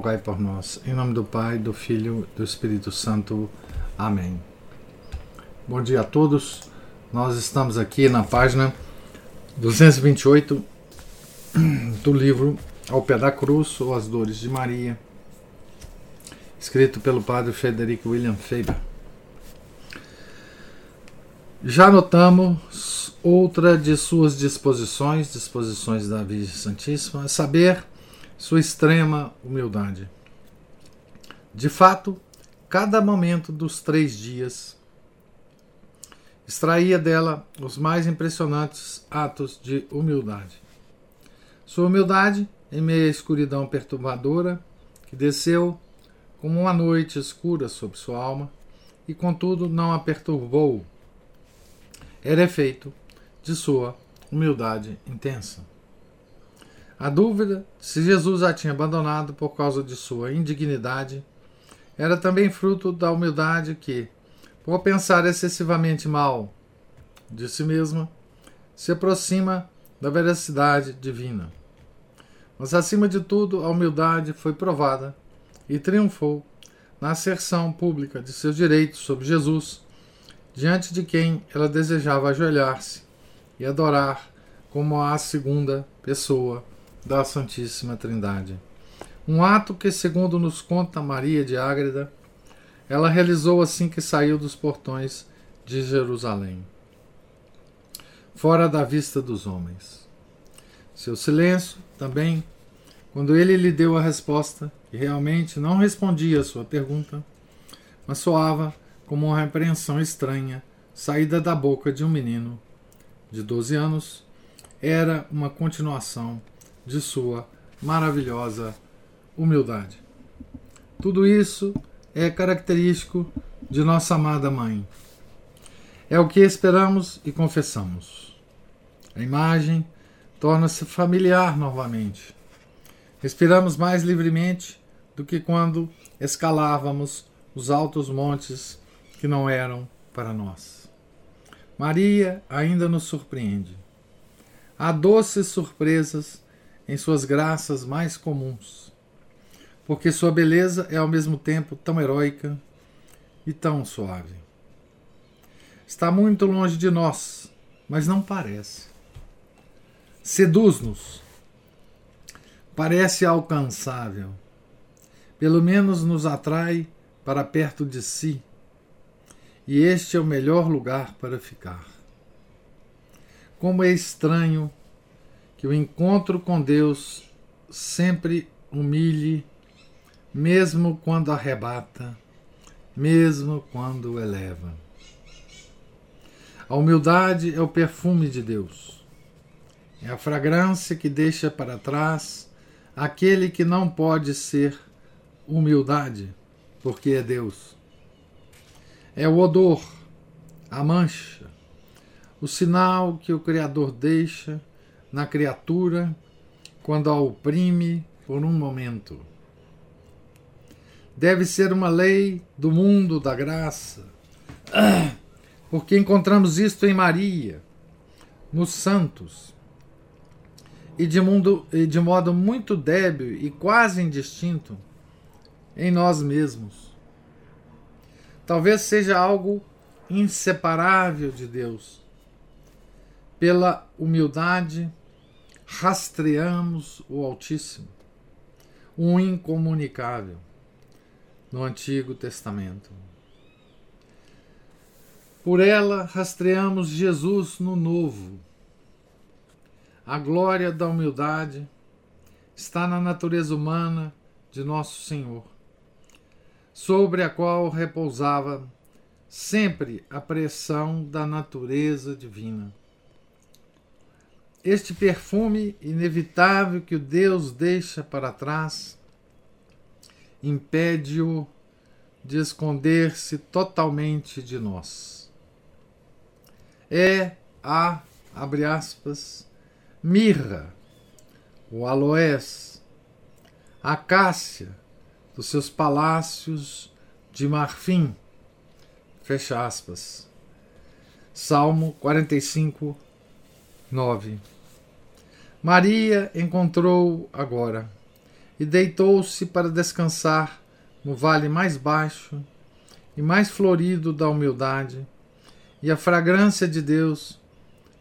por nós. Em nome do Pai, do Filho e do Espírito Santo. Amém. Bom dia a todos. Nós estamos aqui na página 228 do livro Ao Pé da Cruz ou As Dores de Maria, escrito pelo padre Frederico William Faber. Já notamos outra de suas disposições, disposições da Virgem Santíssima, a saber, sua extrema humildade. De fato, cada momento dos três dias extraía dela os mais impressionantes atos de humildade. Sua humildade, em meio à escuridão perturbadora, que desceu como uma noite escura sobre sua alma, e contudo não a perturbou, era efeito de sua humildade intensa. A dúvida se Jesus a tinha abandonado por causa de sua indignidade era também fruto da humildade que, por pensar excessivamente mal de si mesma, se aproxima da veracidade divina. Mas, acima de tudo, a humildade foi provada e triunfou na asserção pública de seus direitos sobre Jesus, diante de quem ela desejava ajoelhar-se e adorar como a segunda pessoa da Santíssima Trindade. Um ato que, segundo nos conta Maria de Ágreda, ela realizou assim que saiu dos portões de Jerusalém, fora da vista dos homens. Seu silêncio também, quando ele lhe deu a resposta, que realmente não respondia à sua pergunta, mas soava como uma repreensão estranha saída da boca de um menino de 12 anos, era uma continuação de sua maravilhosa humildade. Tudo isso é característico de nossa amada Mãe. É o que esperamos e confessamos. A imagem torna-se familiar novamente. Respiramos mais livremente do que quando escalávamos os altos montes que não eram para nós. Maria ainda nos surpreende. Há doces surpresas em suas graças mais comuns, porque sua beleza é ao mesmo tempo tão heróica e tão suave. Está muito longe de nós, mas não parece. Seduz-nos. Parece alcançável. Pelo menos nos atrai para perto de si. E este é o melhor lugar para ficar. Como é estranho que o encontro com Deus sempre humilhe, mesmo quando arrebata, mesmo quando eleva. A humildade é o perfume de Deus. É a fragrância que deixa para trás aquele que não pode ser humildade, porque é Deus. É o odor, a mancha, o sinal que o Criador deixa na criatura quando a oprime por um momento. Deve ser uma lei do mundo da graça, porque encontramos isto em Maria, nos santos, e de, mundo, e de modo muito débil e quase indistinto em nós mesmos. Talvez seja algo inseparável de Deus. Pela humildade, rastreamos o Altíssimo, o incomunicável, no Antigo Testamento. Por ela, rastreamos Jesus no Novo. A glória da humildade está na natureza humana de Nosso Senhor, sobre a qual repousava sempre a pressão da natureza divina este perfume inevitável que o Deus deixa para trás impede-o de esconder-se totalmente de nós. É a, abre aspas, mirra, o aloés, a cássia dos seus palácios de marfim, fecha aspas. Salmo 45, 9. Maria encontrou agora e deitou-se para descansar no vale mais baixo e mais florido da humildade, e a fragrância de Deus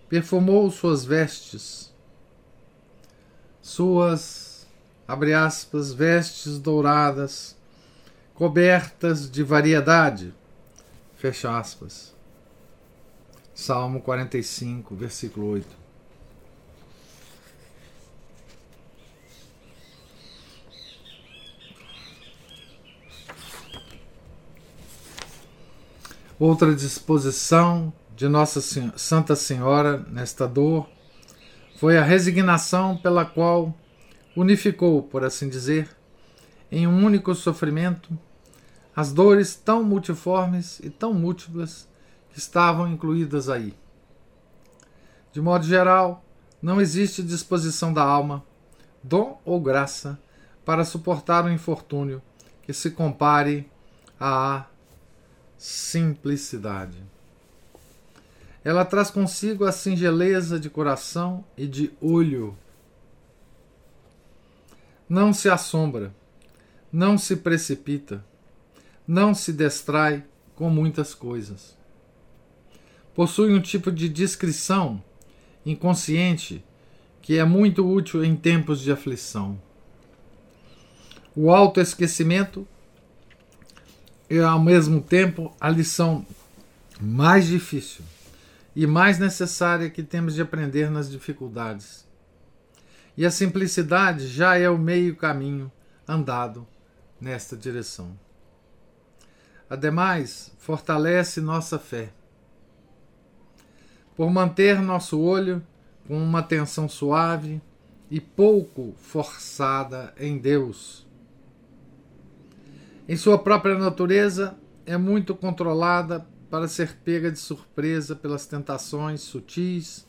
perfumou suas vestes, suas, abre aspas, vestes douradas, cobertas de variedade, fecha aspas. Salmo 45, versículo 8. Outra disposição de Nossa Santa Senhora nesta dor foi a resignação pela qual unificou, por assim dizer, em um único sofrimento as dores tão multiformes e tão múltiplas que estavam incluídas aí. De modo geral, não existe disposição da alma, dom ou graça, para suportar um infortúnio que se compare à simplicidade. Ela traz consigo a singeleza de coração e de olho. Não se assombra, não se precipita, não se distrai com muitas coisas. Possui um tipo de discrição inconsciente que é muito útil em tempos de aflição. O autoesquecimento e ao mesmo tempo a lição mais difícil e mais necessária que temos de aprender nas dificuldades. E a simplicidade já é o meio caminho andado nesta direção. Ademais, fortalece nossa fé. Por manter nosso olho com uma atenção suave e pouco forçada em Deus em sua própria natureza, é muito controlada para ser pega de surpresa pelas tentações sutis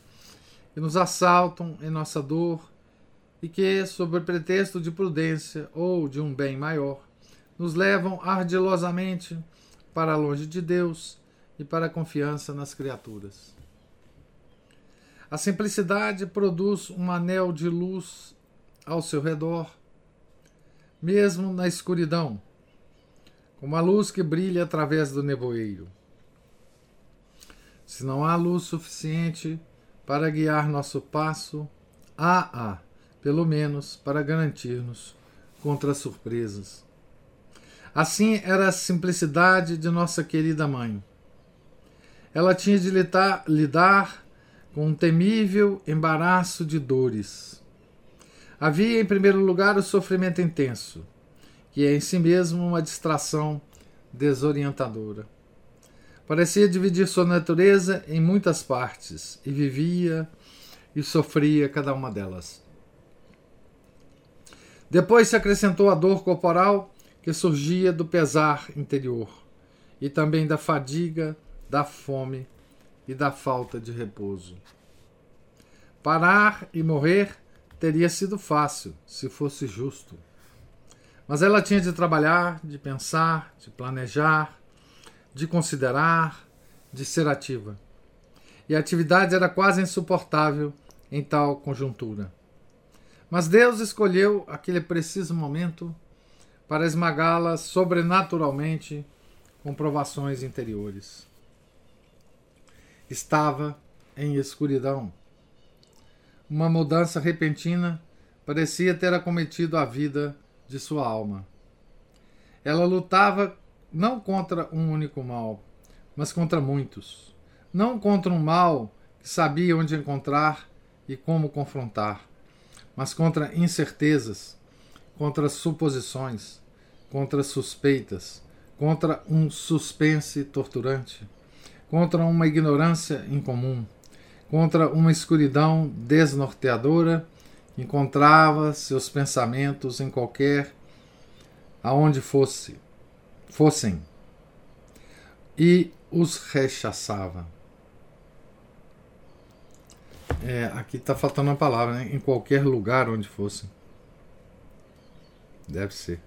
que nos assaltam em nossa dor e que, sob o pretexto de prudência ou de um bem maior, nos levam ardilosamente para longe de Deus e para a confiança nas criaturas. A simplicidade produz um anel de luz ao seu redor, mesmo na escuridão como a luz que brilha através do nevoeiro. Se não há luz suficiente para guiar nosso passo, há, há pelo menos, para garantir-nos contra surpresas. Assim era a simplicidade de nossa querida mãe. Ela tinha de lidar, lidar com um temível embaraço de dores. Havia, em primeiro lugar, o sofrimento intenso que é em si mesmo uma distração desorientadora. Parecia dividir sua natureza em muitas partes e vivia e sofria cada uma delas. Depois se acrescentou a dor corporal que surgia do pesar interior e também da fadiga, da fome e da falta de repouso. Parar e morrer teria sido fácil se fosse justo. Mas ela tinha de trabalhar, de pensar, de planejar, de considerar, de ser ativa. E a atividade era quase insuportável em tal conjuntura. Mas Deus escolheu aquele preciso momento para esmagá-la sobrenaturalmente com provações interiores. Estava em escuridão. Uma mudança repentina parecia ter acometido a vida de sua alma. Ela lutava não contra um único mal, mas contra muitos. Não contra um mal que sabia onde encontrar e como confrontar, mas contra incertezas, contra suposições, contra suspeitas, contra um suspense torturante, contra uma ignorância incomum, contra uma escuridão desnorteadora encontrava seus pensamentos em qualquer aonde fosse, fossem e os rechaçava. É, aqui está faltando uma palavra, né? Em qualquer lugar onde fossem. Deve ser.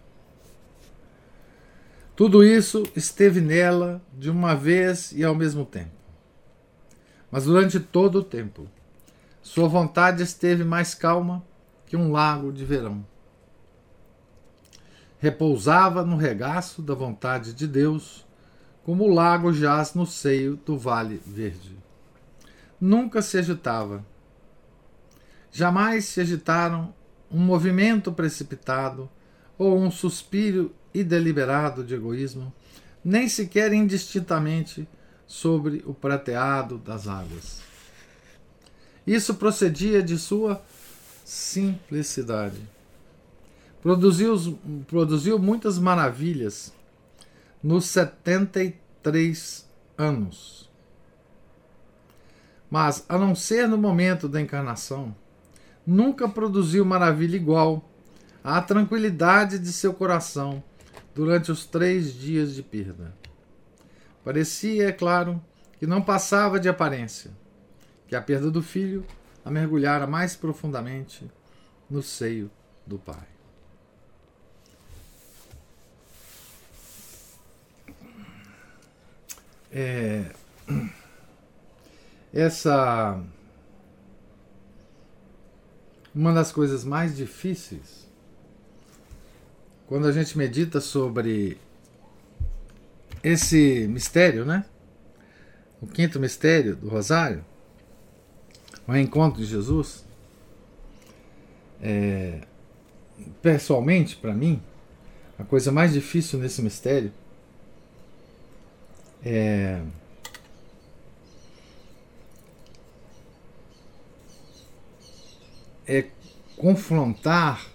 Tudo isso esteve nela de uma vez e ao mesmo tempo. Mas durante todo o tempo, sua vontade esteve mais calma que um lago de verão. Repousava no regaço da vontade de Deus, como o lago jaz no seio do vale verde. Nunca se agitava. Jamais se agitaram um movimento precipitado ou um suspiro e deliberado de egoísmo, nem sequer indistintamente sobre o prateado das águas. Isso procedia de sua simplicidade. Produziu, produziu muitas maravilhas nos 73 anos. Mas, a não ser no momento da encarnação, nunca produziu maravilha igual à tranquilidade de seu coração durante os três dias de perda. Parecia, é claro, que não passava de aparência, que a perda do filho a mergulhara mais profundamente no seio do Pai. É, essa uma das coisas mais difíceis quando a gente medita sobre esse mistério, né? O quinto mistério do Rosário, o encontro de Jesus, é, pessoalmente, para mim, a coisa mais difícil nesse mistério é é confrontar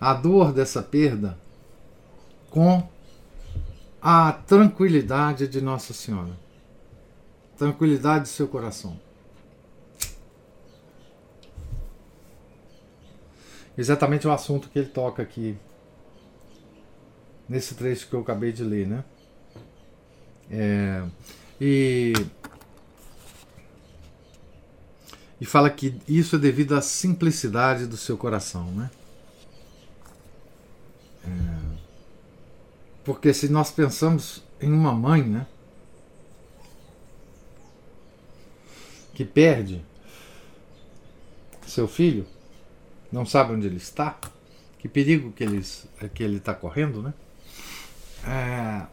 a dor dessa perda com a tranquilidade de Nossa Senhora. Tranquilidade do seu coração. Exatamente o assunto que ele toca aqui nesse trecho que eu acabei de ler, né? É, e, e fala que isso é devido à simplicidade do seu coração, né? É, porque se nós pensamos em uma mãe, né? Que perde seu filho, não sabe onde ele está, que perigo que ele que ele está correndo, né? É,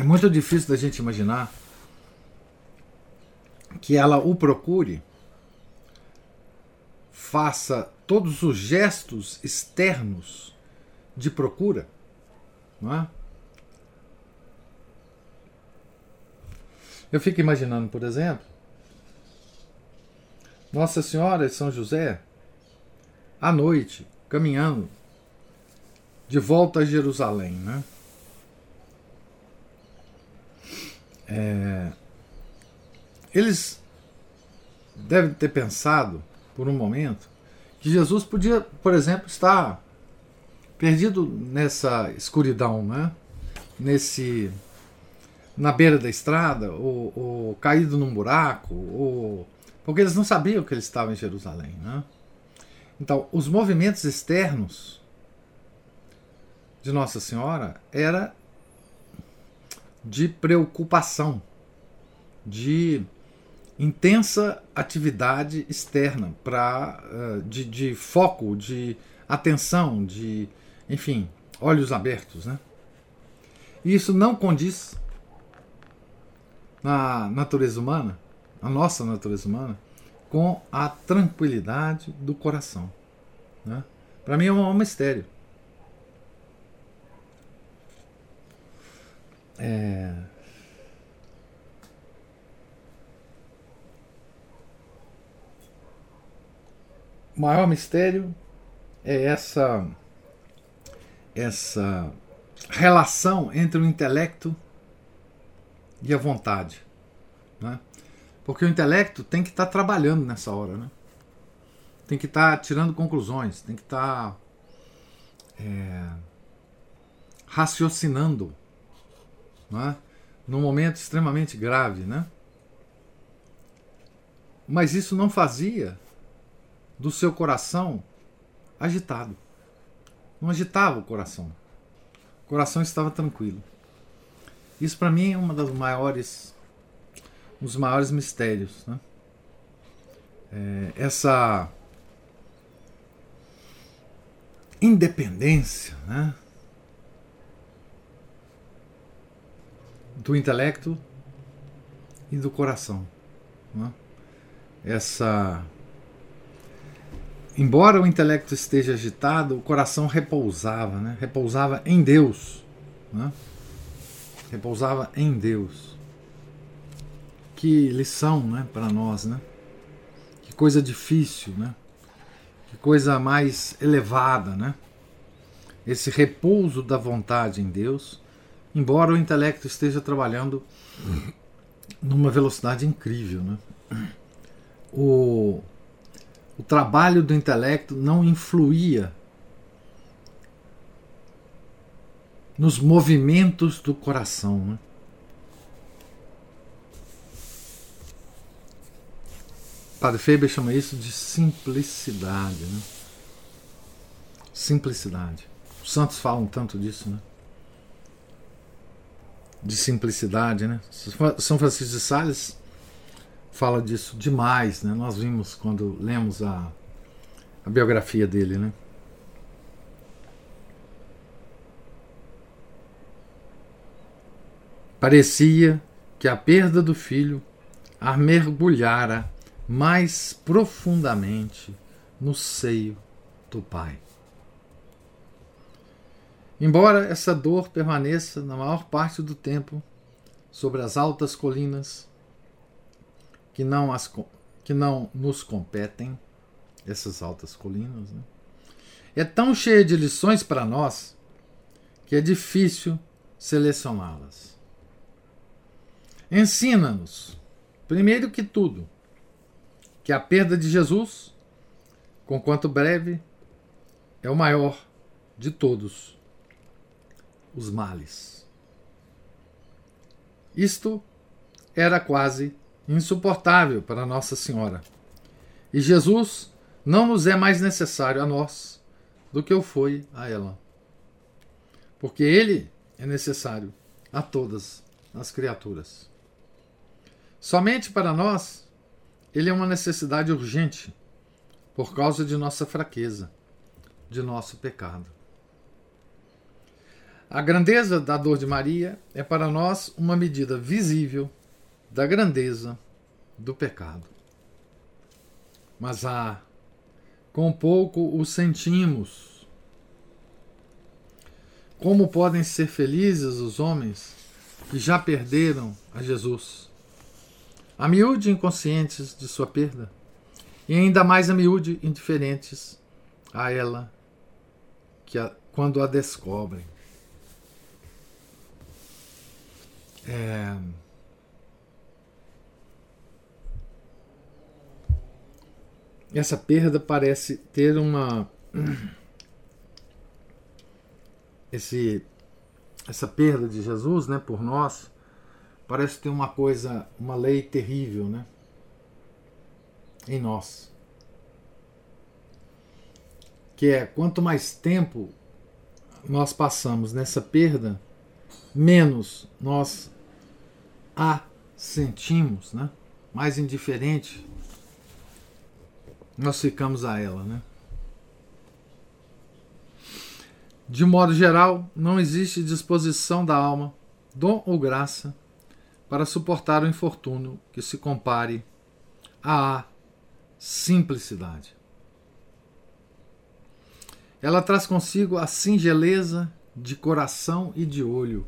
é muito difícil da gente imaginar que ela o procure, faça todos os gestos externos de procura não é? Eu fico imaginando, por exemplo, Nossa Senhora de São José, à noite, caminhando de volta a Jerusalém, né? É, eles devem ter pensado por um momento que Jesus podia, por exemplo, estar perdido nessa escuridão, né? Nesse na beira da estrada, ou, ou caído num buraco, ou porque eles não sabiam que ele estava em Jerusalém, né? Então, os movimentos externos de Nossa Senhora era de preocupação, de intensa atividade externa, para uh, de, de foco, de atenção, de enfim, olhos abertos, né? E isso não condiz na natureza humana, a nossa natureza humana, com a tranquilidade do coração. Né? Para mim é um mistério. É... O maior mistério é essa essa relação entre o intelecto e a vontade. Porque o intelecto tem que estar tá trabalhando nessa hora. Né? Tem que estar tá tirando conclusões, tem que estar tá, é, raciocinando, né? num momento extremamente grave, né? Mas isso não fazia do seu coração agitado. Não agitava o coração. O coração estava tranquilo. Isso para mim é uma das maiores, um dos maiores mistérios, né? É, essa independência, né? do intelecto e do coração. Né? Essa. Embora o intelecto esteja agitado, o coração repousava, né? repousava em Deus. Né? Repousava em Deus. Que lição né, para nós, né? Que coisa difícil, né? Que coisa mais elevada, né? Esse repouso da vontade em Deus embora o intelecto esteja trabalhando numa velocidade incrível. Né? O, o trabalho do intelecto não influía nos movimentos do coração. Né? Padre Faber chama isso de simplicidade. Né? Simplicidade. Os santos falam tanto disso, né? de simplicidade, né? São Francisco de Sales fala disso demais, né? Nós vimos quando lemos a, a biografia dele, né? Parecia que a perda do filho a mergulhara mais profundamente no seio do pai. Embora essa dor permaneça na maior parte do tempo sobre as altas colinas que não, as, que não nos competem, essas altas colinas, né? é tão cheia de lições para nós que é difícil selecioná-las. Ensina-nos, primeiro que tudo, que a perda de Jesus, conquanto breve, é o maior de todos os males. Isto era quase insuportável para Nossa Senhora. E Jesus não nos é mais necessário a nós do que o foi a ela. Porque ele é necessário a todas as criaturas. Somente para nós, ele é uma necessidade urgente por causa de nossa fraqueza, de nosso pecado. A grandeza da dor de Maria é para nós uma medida visível da grandeza do pecado. Mas ah, com pouco o sentimos. Como podem ser felizes os homens que já perderam a Jesus? A miúde inconscientes de sua perda, e ainda mais a miúde indiferentes a ela que a, quando a descobrem. É... Essa perda parece ter uma. Esse, essa perda de Jesus né, por nós parece ter uma coisa, uma lei terrível né, em nós. Que é quanto mais tempo nós passamos nessa perda, menos nós a sentimos, né? mais indiferente nós ficamos a ela. Né? De modo geral, não existe disposição da alma, dom ou graça, para suportar o infortúnio que se compare à simplicidade. Ela traz consigo a singeleza de coração e de olho,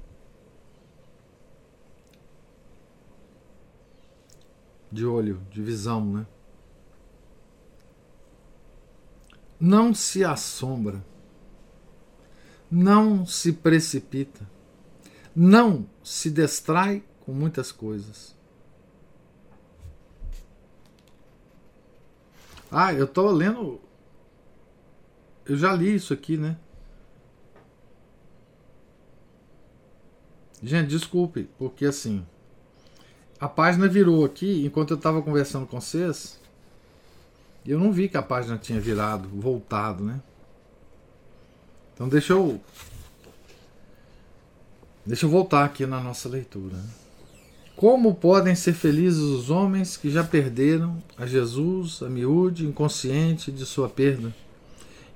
de olho, de visão, né? Não se assombra, não se precipita, não se distrai com muitas coisas. Ah, eu estou lendo. Eu já li isso aqui, né? Gente, desculpe, porque assim, a página virou aqui enquanto eu estava conversando com vocês. Eu não vi que a página tinha virado, voltado, né? Então deixa eu. Deixa eu voltar aqui na nossa leitura. Como podem ser felizes os homens que já perderam a Jesus, a miúde, inconsciente de sua perda,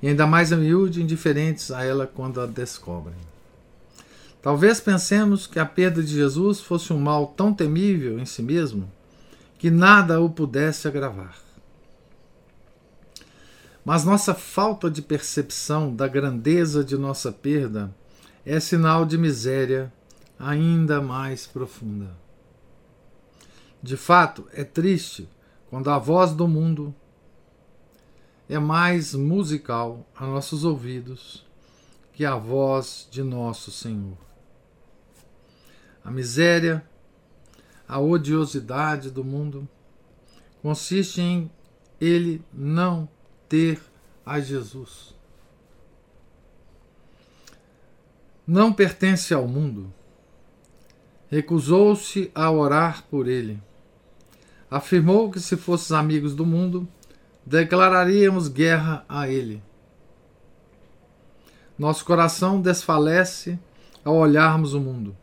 e ainda mais a miúde, indiferentes a ela quando a descobrem? Talvez pensemos que a perda de Jesus fosse um mal tão temível em si mesmo que nada o pudesse agravar. Mas nossa falta de percepção da grandeza de nossa perda é sinal de miséria ainda mais profunda. De fato, é triste quando a voz do mundo é mais musical a nossos ouvidos que a voz de nosso Senhor. A miséria, a odiosidade do mundo consiste em ele não ter a Jesus. Não pertence ao mundo. Recusou-se a orar por ele. Afirmou que se fôssemos amigos do mundo, declararíamos guerra a ele. Nosso coração desfalece ao olharmos o mundo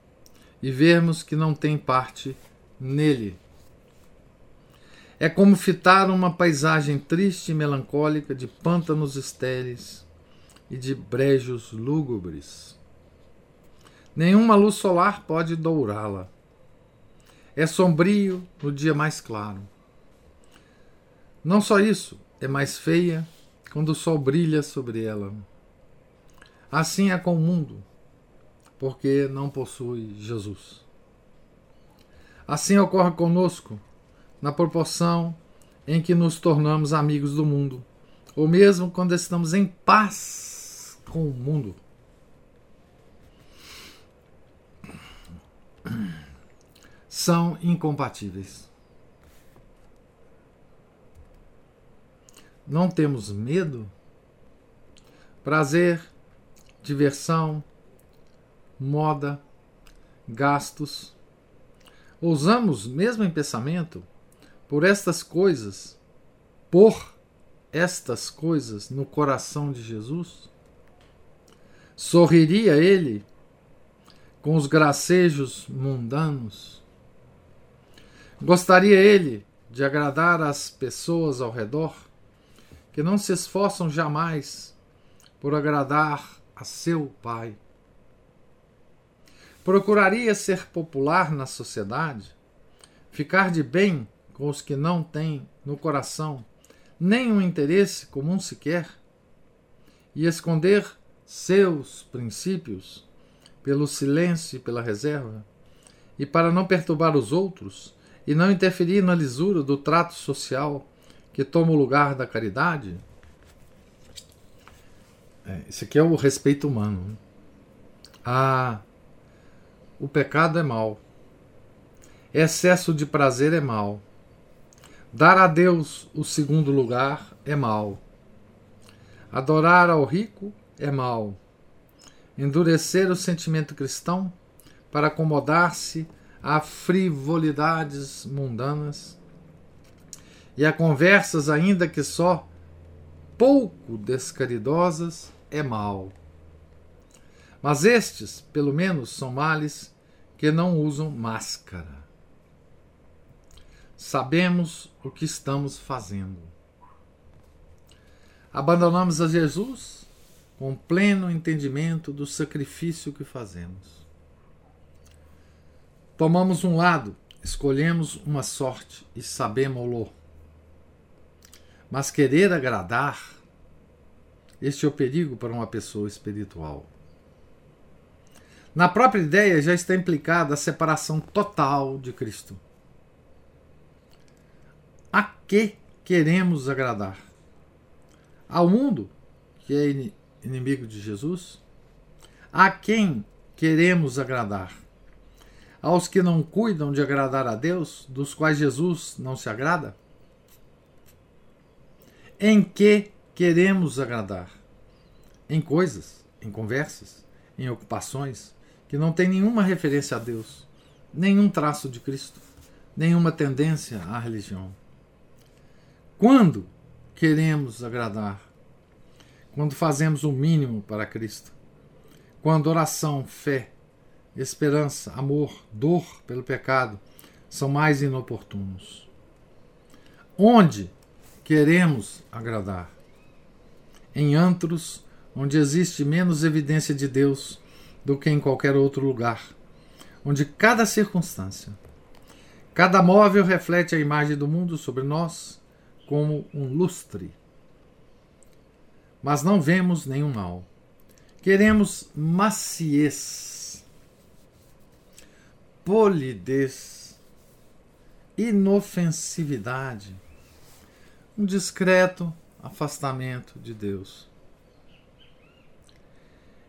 e vermos que não tem parte nele. É como fitar uma paisagem triste e melancólica de pântanos estéreis e de brejos lúgubres. Nenhuma luz solar pode dourá-la. É sombrio no dia mais claro. Não só isso, é mais feia quando o sol brilha sobre ela. Assim é com o mundo porque não possui Jesus. Assim ocorre conosco, na proporção em que nos tornamos amigos do mundo, ou mesmo quando estamos em paz com o mundo. São incompatíveis. Não temos medo, prazer, diversão, moda, gastos. Ousamos, mesmo em pensamento, por estas coisas, por estas coisas no coração de Jesus? Sorriria ele com os gracejos mundanos? Gostaria ele de agradar às pessoas ao redor, que não se esforçam jamais por agradar a seu Pai? Procuraria ser popular na sociedade, ficar de bem com os que não têm no coração nenhum interesse comum sequer, e esconder seus princípios pelo silêncio e pela reserva, e para não perturbar os outros e não interferir na lisura do trato social que toma o lugar da caridade? É, aqui é o respeito humano. Né? Ah, o pecado é mal. Excesso de prazer é mal. Dar a Deus o segundo lugar é mal. Adorar ao rico é mal. Endurecer o sentimento cristão para acomodar-se a frivolidades mundanas e a conversas, ainda que só pouco descaridosas, é mal. Mas estes, pelo menos, são males que não usam máscara. Sabemos o que estamos fazendo. Abandonamos a Jesus com pleno entendimento do sacrifício que fazemos. Tomamos um lado, escolhemos uma sorte e sabemos-lo. Mas querer agradar, este é o perigo para uma pessoa espiritual. Na própria ideia já está implicada a separação total de Cristo. A que queremos agradar? Ao mundo, que é inimigo de Jesus? A quem queremos agradar? Aos que não cuidam de agradar a Deus, dos quais Jesus não se agrada? Em que queremos agradar? Em coisas, em conversas, em ocupações, que não tem nenhuma referência a Deus, nenhum traço de Cristo, nenhuma tendência à religião. Quando queremos agradar? Quando fazemos o mínimo para Cristo. Quando oração, fé, esperança, amor, dor pelo pecado são mais inoportunos. Onde queremos agradar? Em antros onde existe menos evidência de Deus do que em qualquer outro lugar, onde cada circunstância, cada móvel reflete a imagem do mundo sobre nós como um lustre. Mas não vemos nenhum mal. Queremos maciez, polidez, inofensividade, um discreto afastamento de Deus.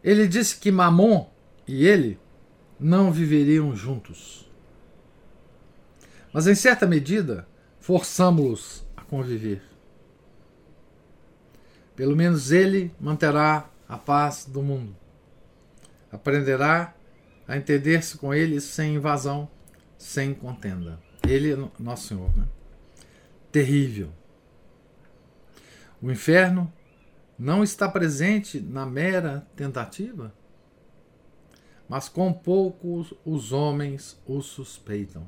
Ele disse que Mamon e ele não viveriam juntos. Mas em certa medida, forçamos-los a conviver. Pelo menos ele manterá a paz do mundo. Aprenderá a entender-se com ele sem invasão, sem contenda. Ele é nosso Senhor, né? Terrível. O inferno não está presente na mera tentativa? Mas com poucos os homens o suspeitam.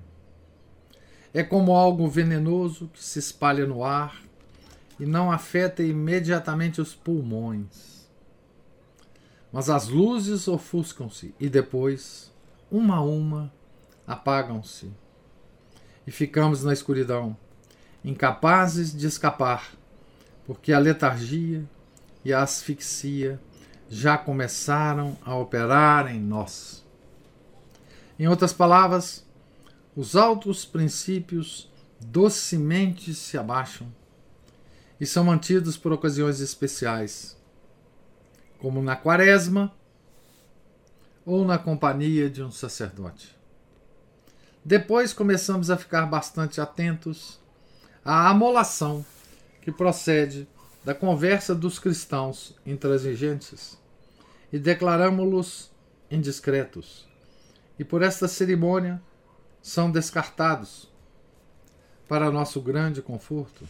É como algo venenoso que se espalha no ar e não afeta imediatamente os pulmões. Mas as luzes ofuscam-se e depois, uma a uma, apagam-se. E ficamos na escuridão, incapazes de escapar, porque a letargia e a asfixia já começaram a operar em nós. Em outras palavras, os altos princípios docemente se abaixam e são mantidos por ocasiões especiais, como na quaresma ou na companhia de um sacerdote. Depois começamos a ficar bastante atentos à amolação que procede da conversa dos cristãos intransigentes e declaramos-los indiscretos. E por esta cerimônia são descartados para nosso grande conforto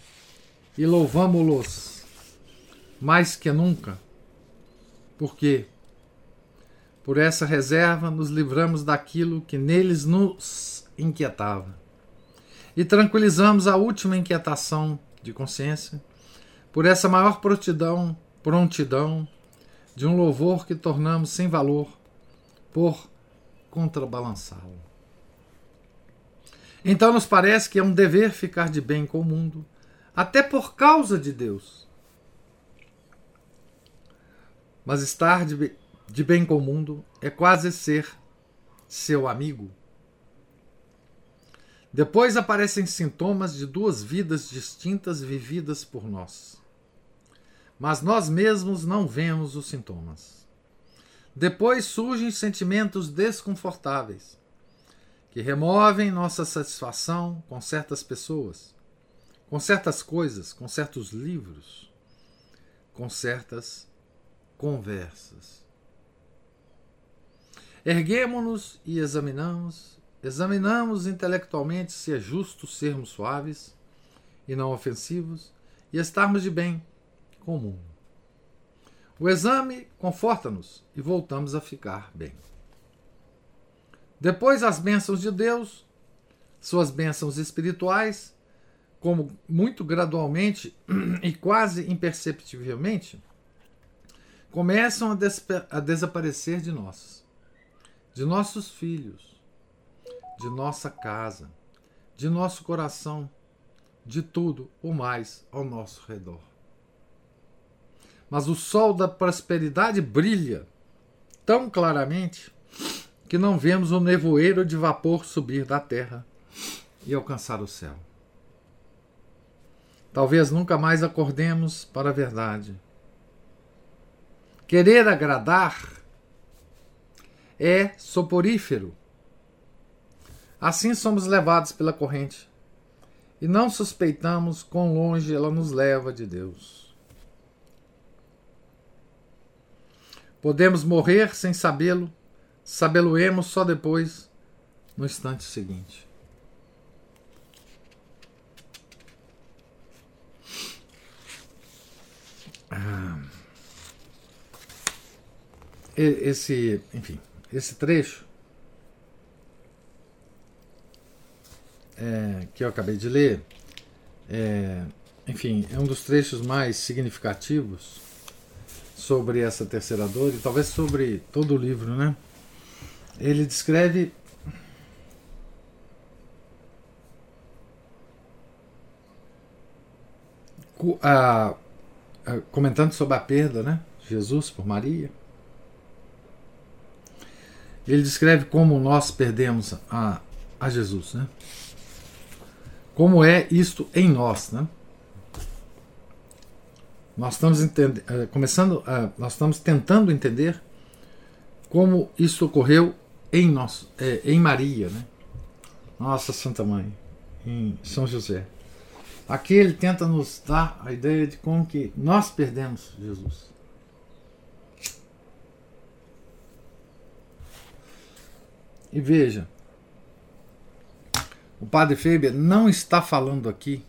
e louvamos-los mais que nunca. Porque por essa reserva nos livramos daquilo que neles nos inquietava e tranquilizamos a última inquietação de consciência por essa maior prontidão, prontidão de um louvor que tornamos sem valor por contrabalançá-lo. Então nos parece que é um dever ficar de bem com o mundo, até por causa de Deus. Mas estar de, de bem com o mundo é quase ser seu amigo. Depois aparecem sintomas de duas vidas distintas vividas por nós. Mas nós mesmos não vemos os sintomas. Depois surgem sentimentos desconfortáveis, que removem nossa satisfação com certas pessoas, com certas coisas, com certos livros, com certas conversas. Erguemos-nos e examinamos Examinamos intelectualmente se é justo sermos suaves e não ofensivos e estarmos de bem comum. O exame conforta-nos e voltamos a ficar bem. Depois, as bênçãos de Deus, suas bênçãos espirituais, como muito gradualmente e quase imperceptivelmente, começam a, a desaparecer de nós, de nossos filhos, de nossa casa, de nosso coração, de tudo o mais ao nosso redor. Mas o sol da prosperidade brilha tão claramente que não vemos o nevoeiro de vapor subir da terra e alcançar o céu. Talvez nunca mais acordemos para a verdade. Querer agradar é soporífero Assim somos levados pela corrente e não suspeitamos quão longe ela nos leva de Deus. Podemos morrer sem sabê-lo, sabê-lo-emos só depois, no instante seguinte. Ah, esse, enfim, esse trecho é, que eu acabei de ler, é, enfim, é um dos trechos mais significativos sobre essa terceira dor e talvez sobre todo o livro, né? Ele descreve comentando sobre a perda, né? Jesus por Maria. Ele descreve como nós perdemos a, a Jesus, né? Como é isto em nós, né? Nós estamos eh, começando, a, nós estamos tentando entender como isso ocorreu em nós, é, em Maria, né? Nossa Santa Mãe, em São José. Aqui ele tenta nos dar a ideia de como que nós perdemos Jesus. E veja, o padre Faber não está falando aqui,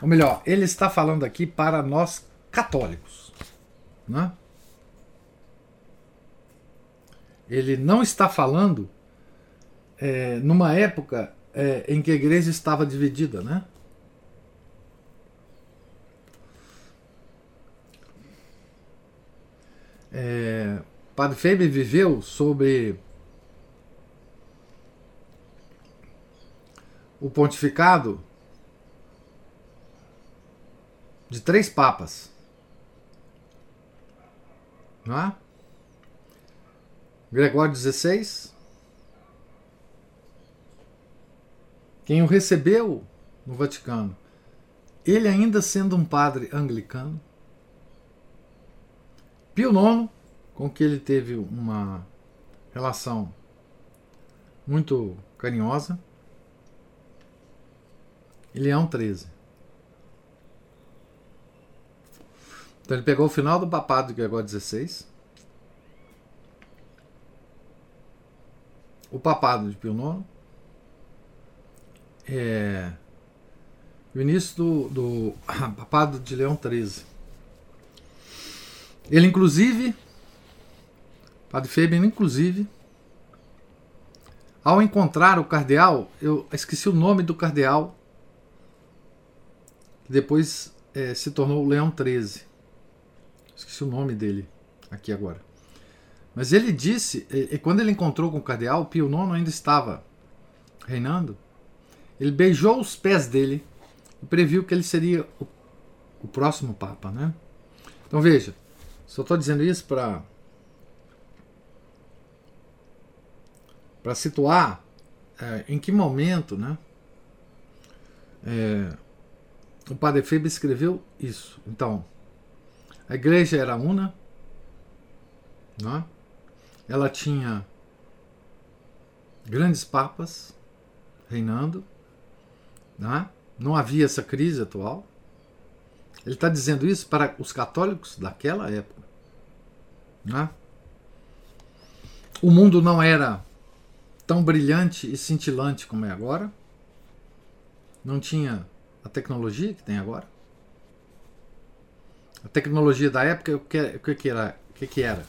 ou melhor, ele está falando aqui para nós católicos. Né? Ele não está falando é, numa época é, em que a igreja estava dividida, né? É, Padre Faber viveu sobre o pontificado de três papas. Não é? Gregório XVI, quem o recebeu no Vaticano, ele ainda sendo um padre anglicano, Pio IX, com que ele teve uma relação muito carinhosa, Leão XIII. Então ele pegou o final do papado de Gregório XVI, o papado de Pio IX, é, o início do, do papado de Leão XIII. Ele, inclusive, Padre Fabian, inclusive, ao encontrar o cardeal, eu esqueci o nome do cardeal, que depois é, se tornou Leão XIII. Esqueci o nome dele aqui agora. Mas ele disse, e, e quando ele encontrou com o cardeal, Pio IX ainda estava reinando, ele beijou os pés dele e previu que ele seria o, o próximo Papa. Né? Então veja, só estou dizendo isso para para situar é, em que momento né, é, o Padre Febre escreveu isso. Então, a igreja era una, não é? ela tinha grandes papas reinando, não, é? não havia essa crise atual. Ele está dizendo isso para os católicos daquela época. Não é? O mundo não era tão brilhante e cintilante como é agora. Não tinha a tecnologia que tem agora. A tecnologia da época, o que, o que, era? Que, que era?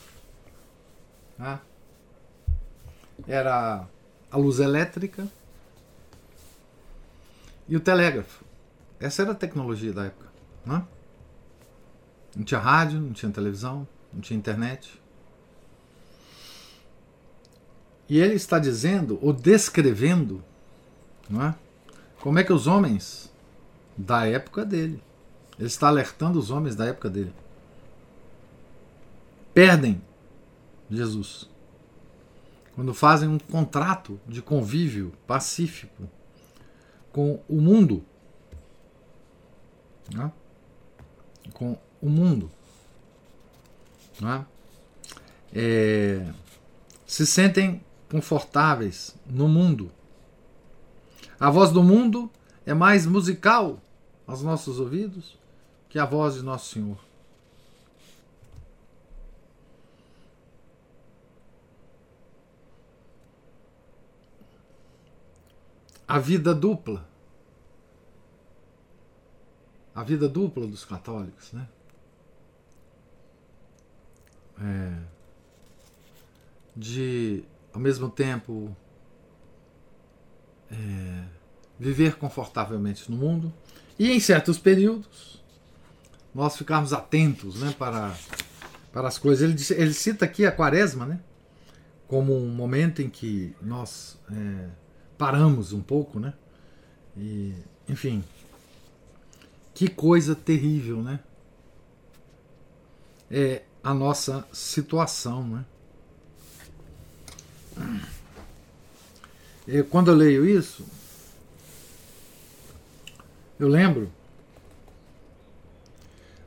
Né? Era a luz elétrica e o telégrafo. Essa era a tecnologia da época. Não tinha rádio, não tinha televisão, não tinha internet. E ele está dizendo, ou descrevendo, não é? como é que os homens da época dele, ele está alertando os homens da época dele, perdem Jesus. Quando fazem um contrato de convívio pacífico com o mundo, né? com o mundo, né? é, se sentem confortáveis no mundo. A voz do mundo é mais musical aos nossos ouvidos que é a voz de Nosso Senhor. A vida dupla. A vida dupla dos católicos, né? É, de, ao mesmo tempo, é, viver confortavelmente no mundo e, em certos períodos, nós ficarmos atentos né, para, para as coisas. Ele, ele cita aqui a quaresma né, como um momento em que nós é, paramos um pouco, né? E, enfim, que coisa terrível, né? É a nossa situação, né? Quando eu leio isso, eu lembro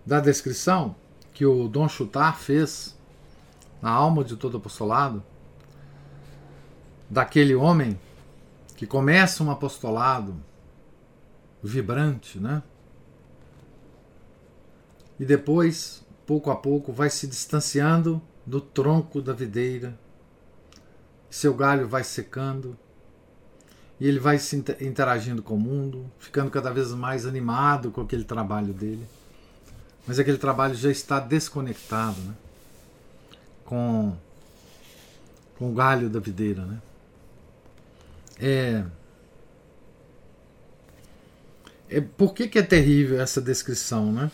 da descrição que o Dom Chutar fez na alma de todo apostolado daquele homem que começa um apostolado vibrante, né? E depois, pouco a pouco, vai se distanciando do tronco da videira, seu galho vai secando, e ele vai se interagindo com o mundo, ficando cada vez mais animado com aquele trabalho dele. Mas aquele trabalho já está desconectado né? com, com o galho da videira. Né? É, é, por que, que é terrível essa descrição? Né?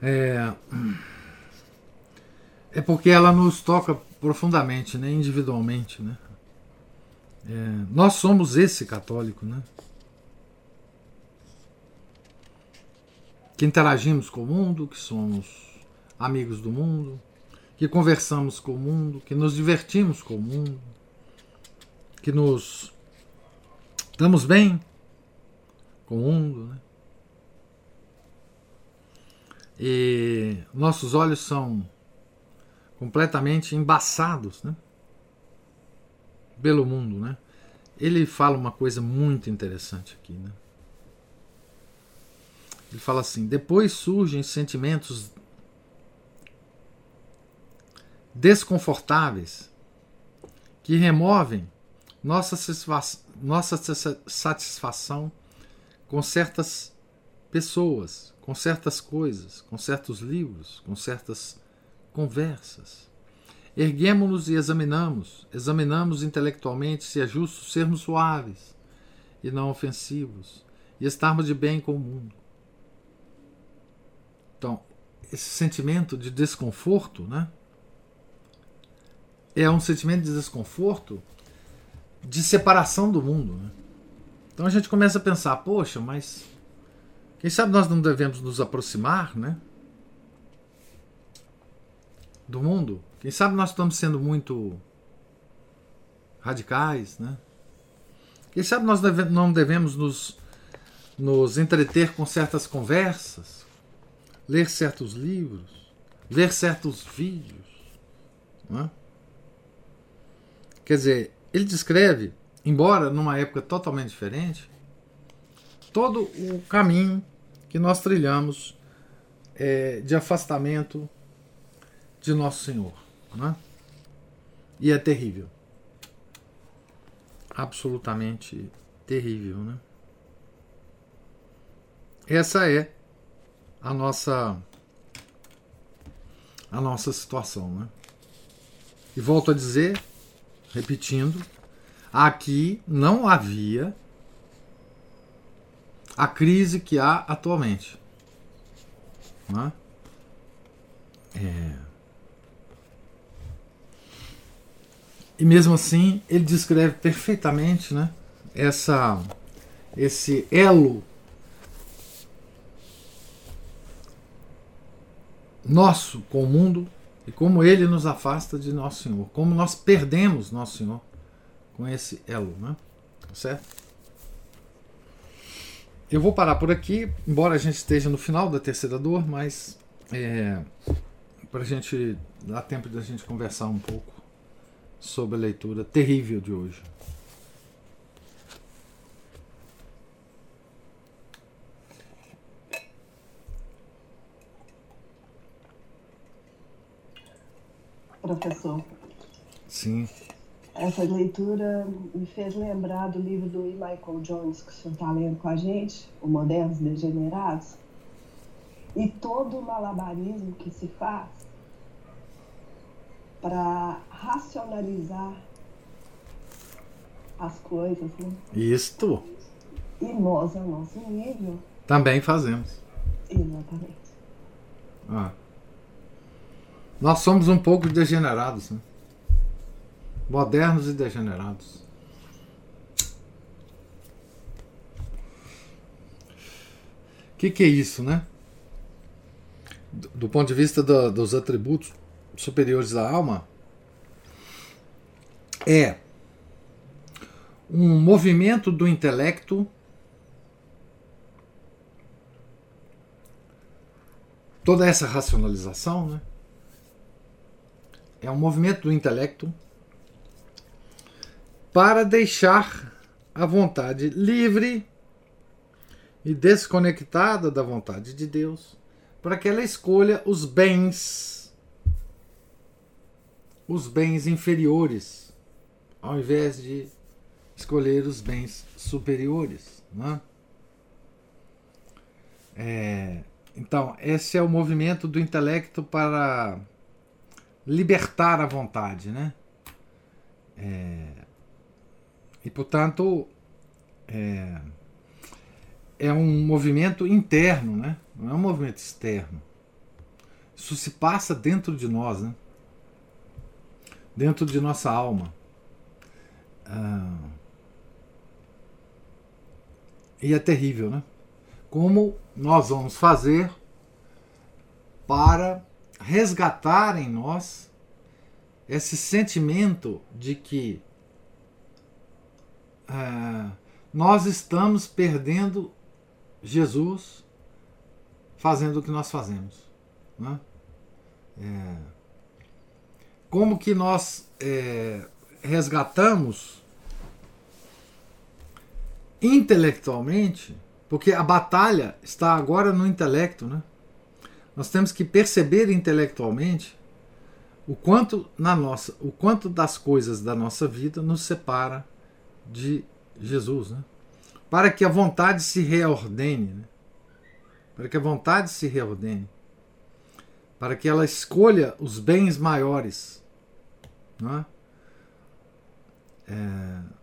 É, é porque ela nos toca profundamente, né? individualmente. Né? É, nós somos esse católico, né? que interagimos com o mundo, que somos amigos do mundo, que conversamos com o mundo, que nos divertimos com o mundo, que nos damos bem com o mundo. Né? E nossos olhos são completamente embaçados né? pelo mundo. Né? Ele fala uma coisa muito interessante aqui. Né? Ele fala assim: depois surgem sentimentos desconfortáveis que removem nossa nossa satisfação com certas pessoas, com certas coisas, com certos livros, com certas conversas. Erguemos-nos e examinamos, examinamos intelectualmente se é justo sermos suaves e não ofensivos e estarmos de bem com o mundo. Então, esse sentimento de desconforto, né? É um sentimento de desconforto de separação do mundo, né? Então a gente começa a pensar, poxa, mas quem sabe nós não devemos nos aproximar, né? Do mundo. Quem sabe nós estamos sendo muito radicais, né? Quem sabe nós deve, não devemos nos, nos entreter com certas conversas, ler certos livros, ver certos vídeos. Né? Quer dizer, ele descreve, embora numa época totalmente diferente, todo o caminho que nós trilhamos é, de afastamento de Nosso Senhor. Né? E é terrível. Absolutamente terrível. Né? Essa é a nossa a nossa situação. Né? E volto a dizer, repetindo, aqui não havia a crise que há atualmente. Né? É. E mesmo assim, ele descreve perfeitamente né, essa, esse elo nosso com o mundo e como ele nos afasta de Nosso Senhor, como nós perdemos Nosso Senhor com esse elo, né? Certo? Eu vou parar por aqui, embora a gente esteja no final da terceira dor, mas é, para a gente dar tempo de a gente conversar um pouco sobre a leitura terrível de hoje. Professor, Sim. Essa leitura me fez lembrar do livro do E. Michael Jones, que o senhor está lendo com a gente, O Modernos Degenerados, e todo o malabarismo que se faz para racionalizar as coisas, né? Isto. E nós, ao nosso nível. Também fazemos. Exatamente. Ah. Nós somos um pouco degenerados, né? Modernos e degenerados. O que, que é isso, né? Do, do ponto de vista do, dos atributos superiores da alma, é um movimento do intelecto toda essa racionalização né, é um movimento do intelecto para deixar a vontade livre e desconectada da vontade de Deus, para que ela escolha os bens, os bens inferiores, ao invés de escolher os bens superiores. Né? É, então, esse é o movimento do intelecto para libertar a vontade, né? É, e, portanto, é, é um movimento interno, né? Não é um movimento externo. Isso se passa dentro de nós, né? Dentro de nossa alma. Ah, e é terrível, né? Como nós vamos fazer para resgatar em nós esse sentimento de que é, nós estamos perdendo Jesus fazendo o que nós fazemos. Né? É, como que nós é, resgatamos intelectualmente, porque a batalha está agora no intelecto, né? Nós temos que perceber intelectualmente o quanto na nossa, o quanto das coisas da nossa vida nos separa de Jesus, né? Para que a vontade se reordene, né? para que a vontade se reordene, para que ela escolha os bens maiores, não é? é...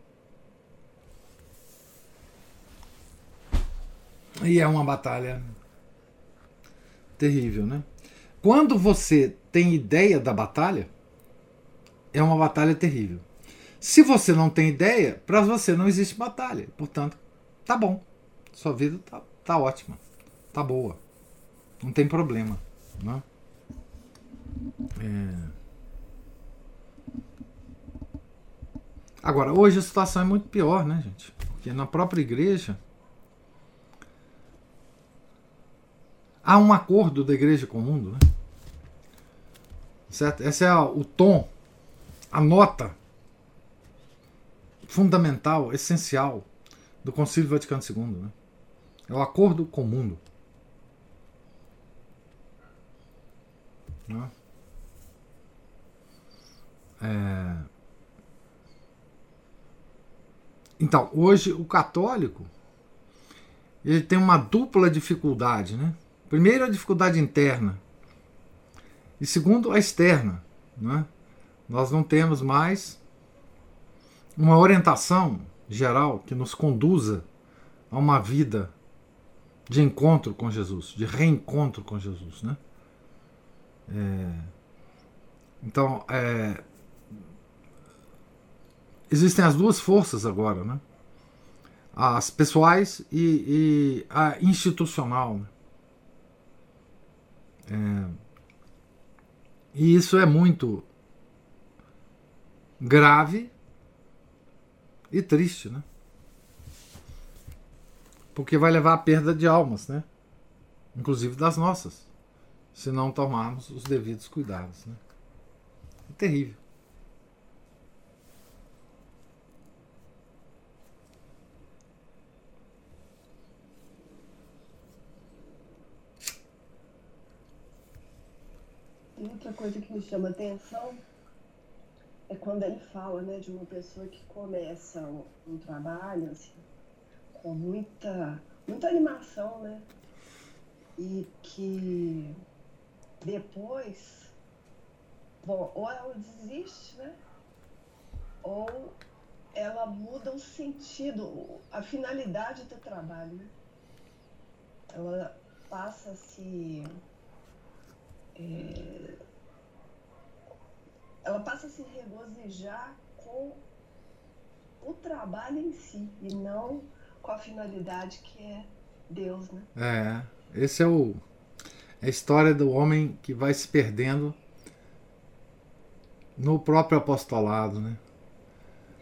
E é uma batalha terrível, né? Quando você tem ideia da batalha, é uma batalha terrível. Se você não tem ideia, para você não existe batalha. Portanto, tá bom. Sua vida tá, tá ótima. Tá boa. Não tem problema. Né? É... Agora, hoje a situação é muito pior, né, gente? Porque na própria igreja há um acordo da igreja com o mundo, né? Certo? Esse é o tom, a nota fundamental, essencial do Concílio Vaticano II. Né? É o acordo com o mundo. Né? É... Então, hoje o católico ele tem uma dupla dificuldade, né? Primeiro, a dificuldade interna. E segundo, a externa. Né? Nós não temos mais uma orientação geral que nos conduza a uma vida de encontro com Jesus, de reencontro com Jesus. Né? É, então, é, existem as duas forças agora, né? as pessoais e, e a institucional. Né? É, e isso é muito grave e triste, né? Porque vai levar à perda de almas, né? Inclusive das nossas, se não tomarmos os devidos cuidados, né? É terrível. Outra coisa que me chama atenção é quando ele fala né, de uma pessoa que começa um, um trabalho assim, com muita, muita animação, né? E que depois, bom, ou ela desiste, né? Ou ela muda o sentido, a finalidade do trabalho. Né? Ela passa a se. É, ela passa a se regozijar com o trabalho em si e não com a finalidade que é Deus, né? É, esse é o é a história do homem que vai se perdendo no próprio apostolado, né?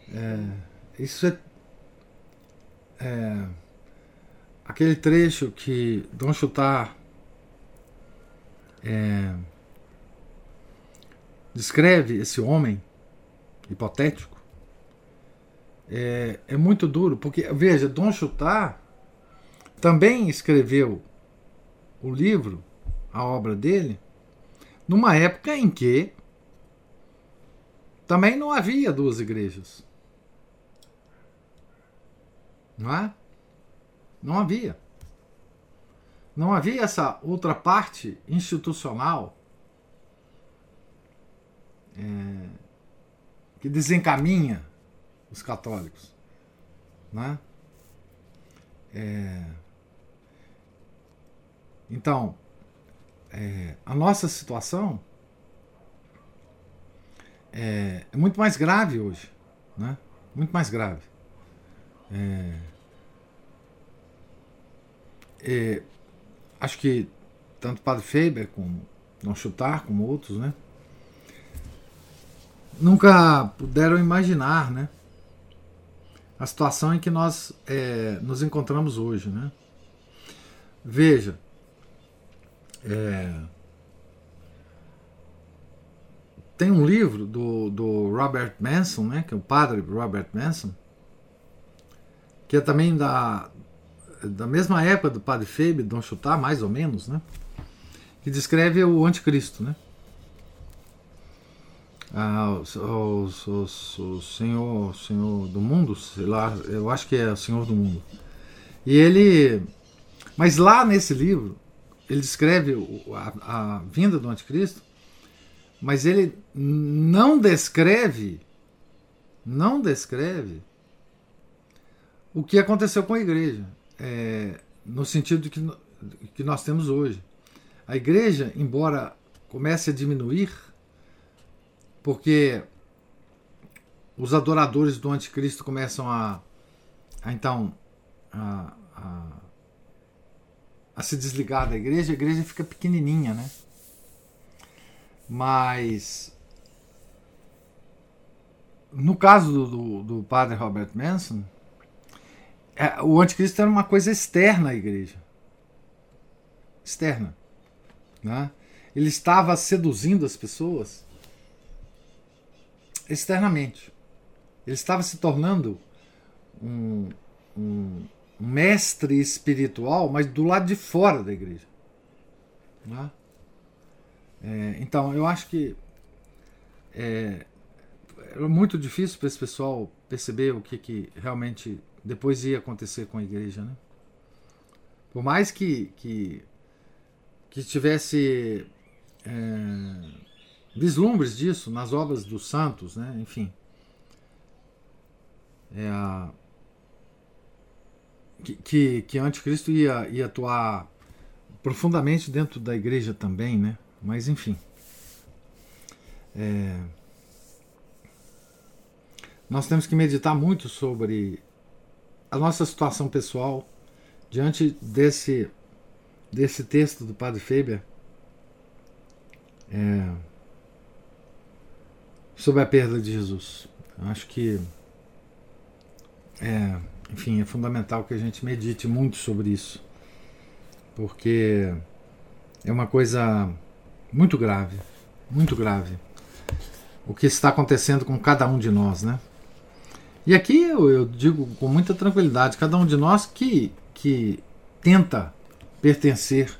É, isso é, é, aquele trecho que Dom Chutar é, descreve esse homem hipotético é, é muito duro, porque, veja, Dom Chutar também escreveu o livro, a obra dele, numa época em que também não havia duas igrejas. Não é? Não havia. Não havia essa outra parte institucional é, que desencaminha os católicos. Né? É, então, é, a nossa situação é, é, muito mais grave hoje. Né? Muito mais grave. É, é, acho que tanto Padre Faber como Não Chutar, como outros, né? Nunca puderam imaginar, né? A situação em que nós é, nos encontramos hoje, né? Veja, é, tem um livro do, do Robert Manson, né? Que é o padre Robert Manson, que é também da, da mesma época do Padre Febe, Dom Chutar, mais ou menos, né? que descreve o anticristo, né? Ah, o, o, o, senhor, senhor do mundo, sei lá, eu acho que é o senhor do mundo. E ele, mas lá nesse livro ele descreve a, a vinda do anticristo, mas ele não descreve, não descreve o que aconteceu com a igreja, é, no sentido que, que nós temos hoje. A igreja, embora comece a diminuir, porque os adoradores do anticristo começam a, a então a, a, a, se desligar da igreja, a igreja fica pequenininha, né? Mas no caso do, do, do padre Robert Manson, o anticristo era uma coisa externa à igreja. Externa. Né? Ele estava seduzindo as pessoas externamente. Ele estava se tornando um, um, um mestre espiritual, mas do lado de fora da igreja. Né? É, então, eu acho que é, era muito difícil para esse pessoal perceber o que, que realmente depois ia acontecer com a igreja, né? Por mais que que, que tivesse é, vislumbres disso nas obras dos santos, né? Enfim, é a, que, que, anticristo ia, ia atuar profundamente dentro da igreja também, né? Mas enfim. É, nós temos que meditar muito sobre a nossa situação pessoal diante desse desse texto do Padre Faber é, sobre a perda de Jesus. acho que é, enfim, é fundamental que a gente medite muito sobre isso, porque é uma coisa muito grave, muito grave, o que está acontecendo com cada um de nós, né? E aqui eu, eu, digo com muita tranquilidade, cada um de nós que, que tenta pertencer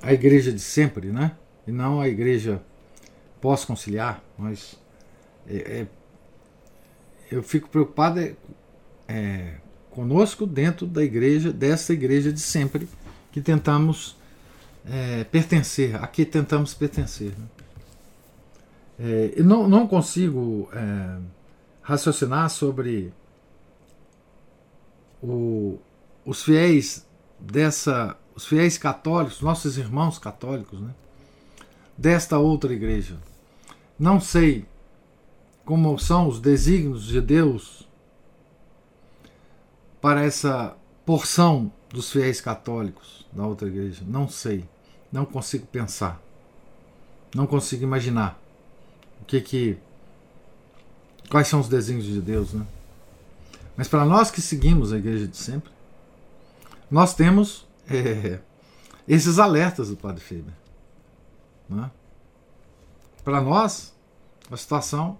à igreja de sempre, né? E não à igreja pós-conciliar, nós é, é, eu fico preocupado é, é, conosco dentro da igreja, dessa igreja de sempre, que tentamos é, pertencer, a que tentamos pertencer. Né? É, não, não consigo é, raciocinar sobre o, os fiéis dessa, os fiéis católicos, nossos irmãos católicos, né? desta outra igreja. Não sei como são os desígnios de Deus para essa porção dos fiéis católicos da outra igreja. Não sei. Não consigo pensar. Não consigo imaginar o que que quais são os desígnios de Deus, né? Mas para nós que seguimos a igreja de sempre, nós temos é, esses alertas do Padre Faber. Né? Para nós, a situação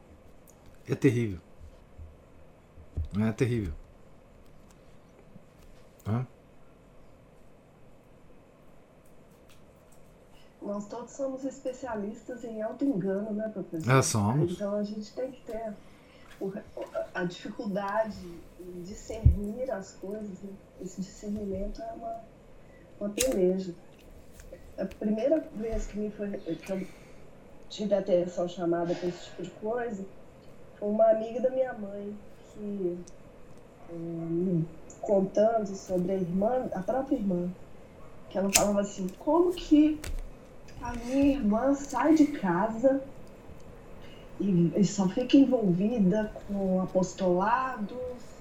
é terrível. É terrível. Né? Nós todos somos especialistas em auto-engano, né, professor? É, somos. Então a gente tem que ter a dificuldade em discernir as coisas. Né? Esse discernimento é uma, uma peleja. A primeira vez que, me foi, que eu tive atenção chamada para esse tipo de coisa foi uma amiga da minha mãe que me contando sobre a irmã, a própria irmã, que ela falava assim, como que a minha irmã sai de casa e, e só fica envolvida com apostolados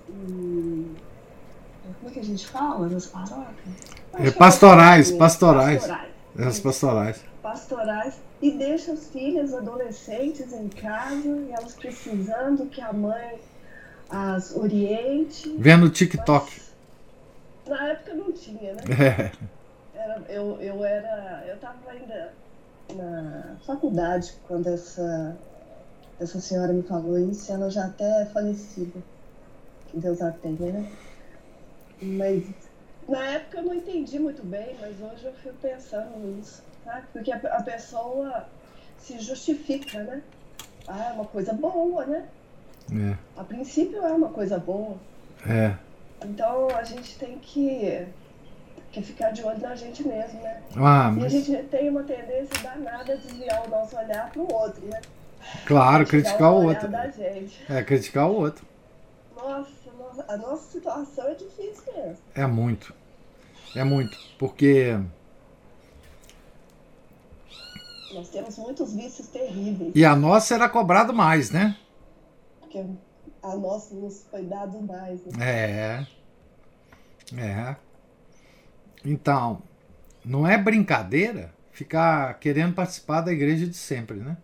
e como é que a gente fala nas paróquias? É, pastorais, pastorais. Pastorais. As pastorais. Pastorais. E deixa as filhas adolescentes em casa e elas precisando que a mãe as oriente. Vendo TikTok. Mas, na época não tinha, né? É. Era, eu, eu era. Eu estava ainda na faculdade quando essa, essa senhora me falou isso, ela já até é falecida. Que Deus a tenha, né? Mas na época eu não entendi muito bem, mas hoje eu fico pensando nisso, sabe? Porque a, a pessoa se justifica, né? Ah, é uma coisa boa, né? É. A princípio é uma coisa boa. É. Então a gente tem que, que ficar de olho na gente mesmo, né? Ah, mas... E a gente tem uma tendência danada a desviar o nosso olhar para o outro, né? Claro, criticar o outro. É, criticar o outro. Nossa, a nossa situação é difícil mesmo. É muito. É muito. Porque. Nós temos muitos vícios terríveis. E a nossa era cobrado mais, né? Porque a nossa nos foi dado mais. Né? É. É. Então, não é brincadeira ficar querendo participar da igreja de sempre, né?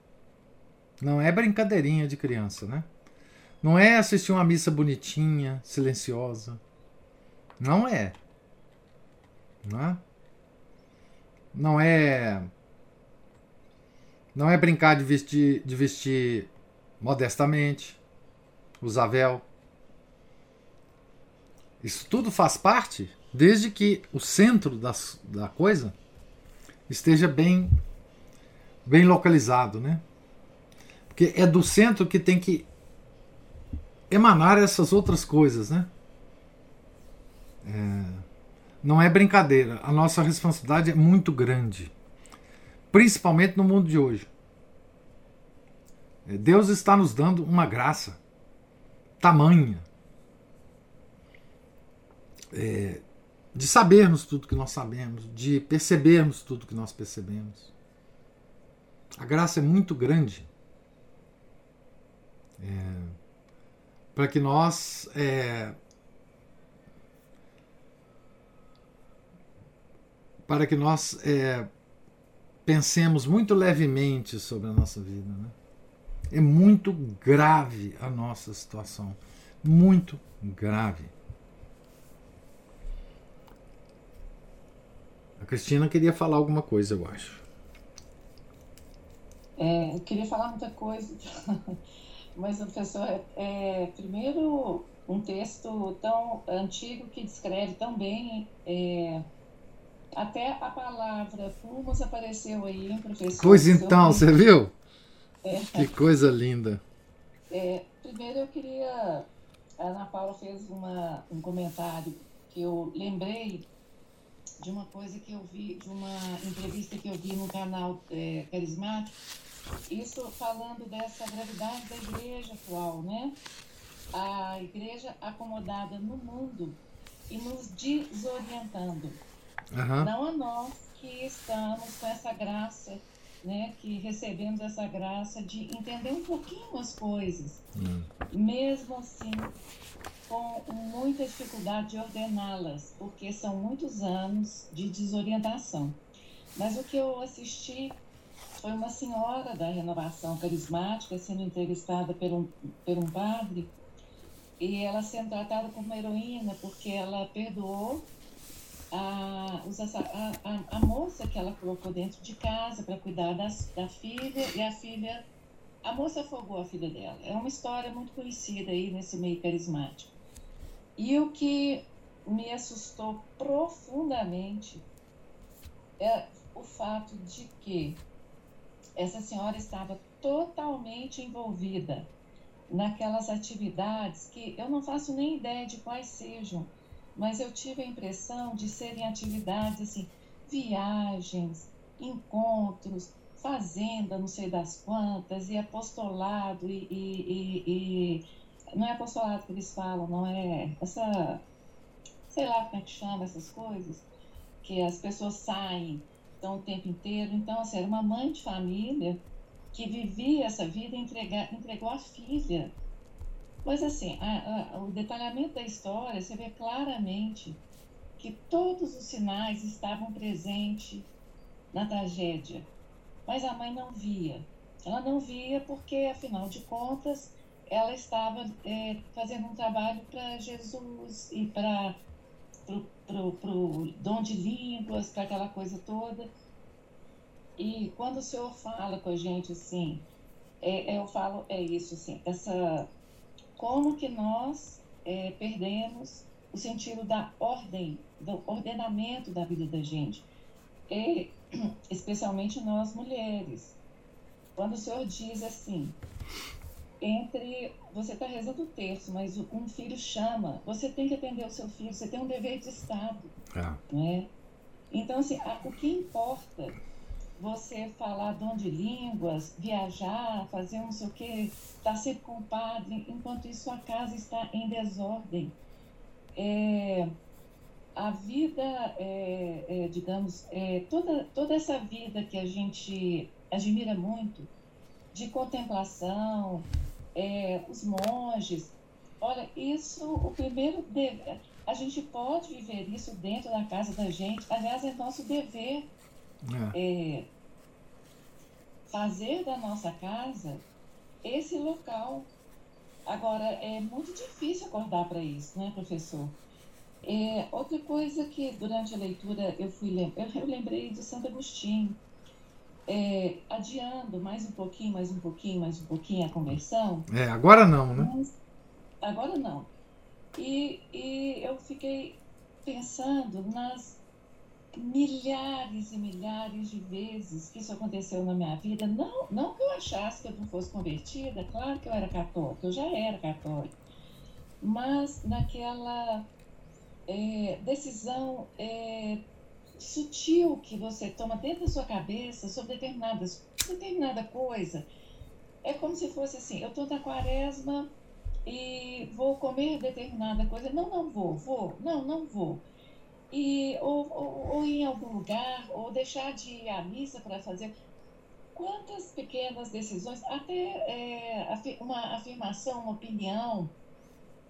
Não é brincadeirinha de criança, né? Não é assistir uma missa bonitinha, silenciosa. Não é. Não é? Não é. Não é brincar de vestir, de vestir modestamente, usar véu. Isso tudo faz parte desde que o centro das, da coisa esteja bem, bem localizado, né? Porque é do centro que tem que emanar essas outras coisas, né? É, não é brincadeira. A nossa responsabilidade é muito grande, principalmente no mundo de hoje. É, Deus está nos dando uma graça tamanha é, de sabermos tudo que nós sabemos, de percebermos tudo que nós percebemos. A graça é muito grande. É, para que nós é, para que nós é, pensemos muito levemente sobre a nossa vida. Né? É muito grave a nossa situação, muito grave. A Cristina queria falar alguma coisa, eu acho. É, eu queria falar muita coisa. Mas, professor, é, primeiro, um texto tão antigo que descreve tão bem. É, até a palavra plumas apareceu aí, professor. Pois então, você viu? É. Que coisa linda. É, primeiro eu queria. A Ana Paula fez uma, um comentário que eu lembrei de uma coisa que eu vi, de uma entrevista que eu vi no canal é, Carismático, isso falando dessa gravidade da igreja atual, né? A igreja acomodada no mundo e nos desorientando. Uhum. Não a nós que estamos com essa graça, né? Que recebemos essa graça de entender um pouquinho as coisas. Uhum. Mesmo assim, com muita dificuldade de ordená-las, porque são muitos anos de desorientação. Mas o que eu assisti foi uma senhora da renovação carismática sendo entrevistada por um, por um padre e ela sendo tratada como uma heroína porque ela perdoou a, a, a, moça que ela colocou dentro de casa para cuidar das, da filha e a filha a moça afogou a filha dela. É uma história muito conhecida aí nesse meio carismático. E o que me assustou profundamente é o fato de que essa senhora estava totalmente envolvida naquelas atividades que eu não faço nem ideia de quais sejam, mas eu tive a impressão de serem atividades assim, viagens, encontros, fazenda, não sei das quantas, e apostolado, e, e, e, e não é apostolado que eles falam, não é essa, sei lá como é que chama essas coisas, que as pessoas saem, estão o tempo inteiro. Então, assim, era uma mãe de família que vivia essa vida e entrega, entregou a filha. Pois assim, a, a, o detalhamento da história, você vê claramente que todos os sinais estavam presentes na tragédia, mas a mãe não via. Ela não via porque, afinal de contas, ela estava é, fazendo um trabalho para Jesus e para o dom de línguas, para aquela coisa toda. E quando o Senhor fala com a gente assim, é, é, eu falo, é isso, assim, essa, como que nós é, perdemos o sentido da ordem, do ordenamento da vida da gente, e, especialmente nós mulheres. Quando o Senhor diz assim, entre você está rezando o terço, mas um filho chama, você tem que atender o seu filho, você tem um dever de Estado. É. Né? Então, assim, a, o que importa você falar dom de línguas, viajar, fazer não sei o quê, estar tá sempre com o padre, enquanto isso a casa está em desordem. É, a vida, é, é, digamos, é, toda, toda essa vida que a gente admira muito, de contemplação, é, os monges. Olha, isso, o primeiro dever, a gente pode viver isso dentro da casa da gente. Aliás, é nosso dever é. É, fazer da nossa casa esse local. Agora, é muito difícil acordar para isso, né, professor? É, outra coisa que durante a leitura eu fui eu lembrei de Santo Agostinho é, adiando mais um pouquinho, mais um pouquinho, mais um pouquinho a conversão. É, agora não, né? Agora não. E, e eu fiquei pensando nas milhares e milhares de vezes que isso aconteceu na minha vida. Não, não que eu achasse que eu não fosse convertida, claro que eu era católica, eu já era católica. Mas naquela é, decisão é, sutil que você toma dentro da sua cabeça sobre determinadas, determinada coisa. É como se fosse assim, eu estou na quaresma e vou comer determinada coisa. Não, não vou, vou, não, não vou. E, ou, ou, ou em algum lugar, ou deixar de ir à missa para fazer. Quantas pequenas decisões, até é, uma afirmação, uma opinião,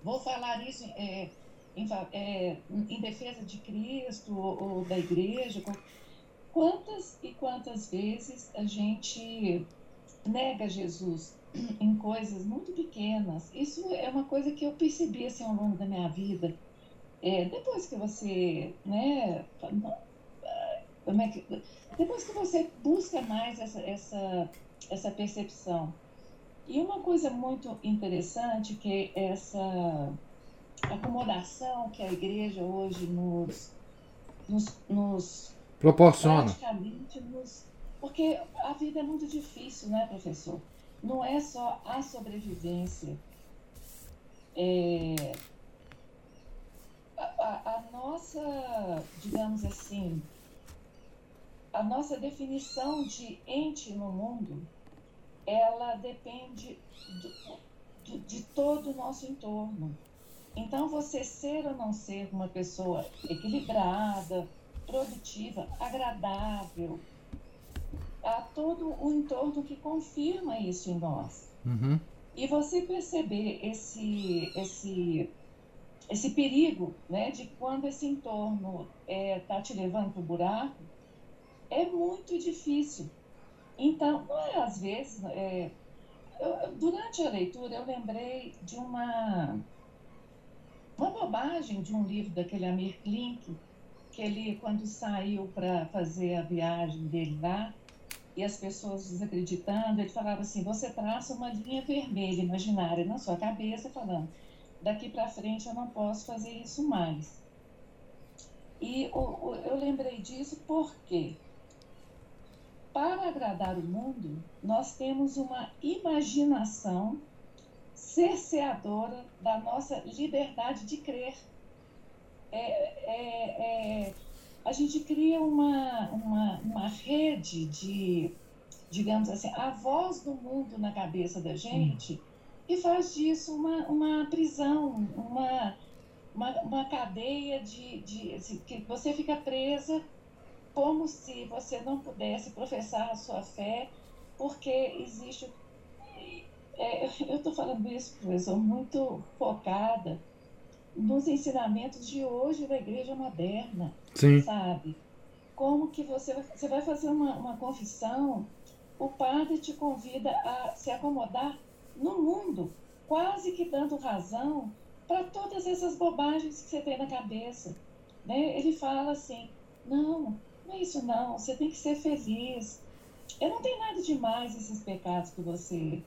vou falar isso é, em, é, em defesa de Cristo ou, ou da igreja. Quantas e quantas vezes a gente nega Jesus em coisas muito pequenas? Isso é uma coisa que eu percebi assim, ao longo da minha vida. É, depois que você, né, como é que, depois que você busca mais essa, essa, essa percepção. E uma coisa muito interessante que é essa acomodação que a igreja hoje nos, nos, nos proporciona. Nos, porque a vida é muito difícil, né, professor? não é só a sobrevivência. É, a, a, a nossa, digamos assim, a nossa definição de ente no mundo, ela depende do, do, de todo o nosso entorno. Então, você ser ou não ser uma pessoa equilibrada, produtiva, agradável, há todo o entorno que confirma isso em nós. Uhum. E você perceber esse, esse, esse perigo né, de quando esse entorno está é, tá te levando para o buraco, é muito difícil. Então, não é às vezes. É, eu, durante a leitura, eu lembrei de uma, uma bobagem de um livro daquele Amir Klink, que ele, quando saiu para fazer a viagem dele lá, e as pessoas desacreditando, ele falava assim: você traça uma linha vermelha imaginária na sua cabeça, falando, daqui para frente eu não posso fazer isso mais. E eu lembrei disso porque, para agradar o mundo, nós temos uma imaginação cerceadora da nossa liberdade de crer. É, é, é, a gente cria uma, uma, uma rede de, digamos assim, a voz do mundo na cabeça da gente hum. e faz disso uma, uma prisão, uma, uma, uma cadeia de, de assim, que você fica presa como se você não pudesse professar a sua fé, porque existe. É, eu estou falando isso, professor, muito focada nos ensinamentos de hoje da igreja moderna. Sim. Sabe? Como que você, você vai fazer uma, uma confissão, o padre te convida a se acomodar no mundo, quase que dando razão para todas essas bobagens que você tem na cabeça. Né? Ele fala assim: não, não é isso não, você tem que ser feliz. Eu não tenho nada demais esses pecados que você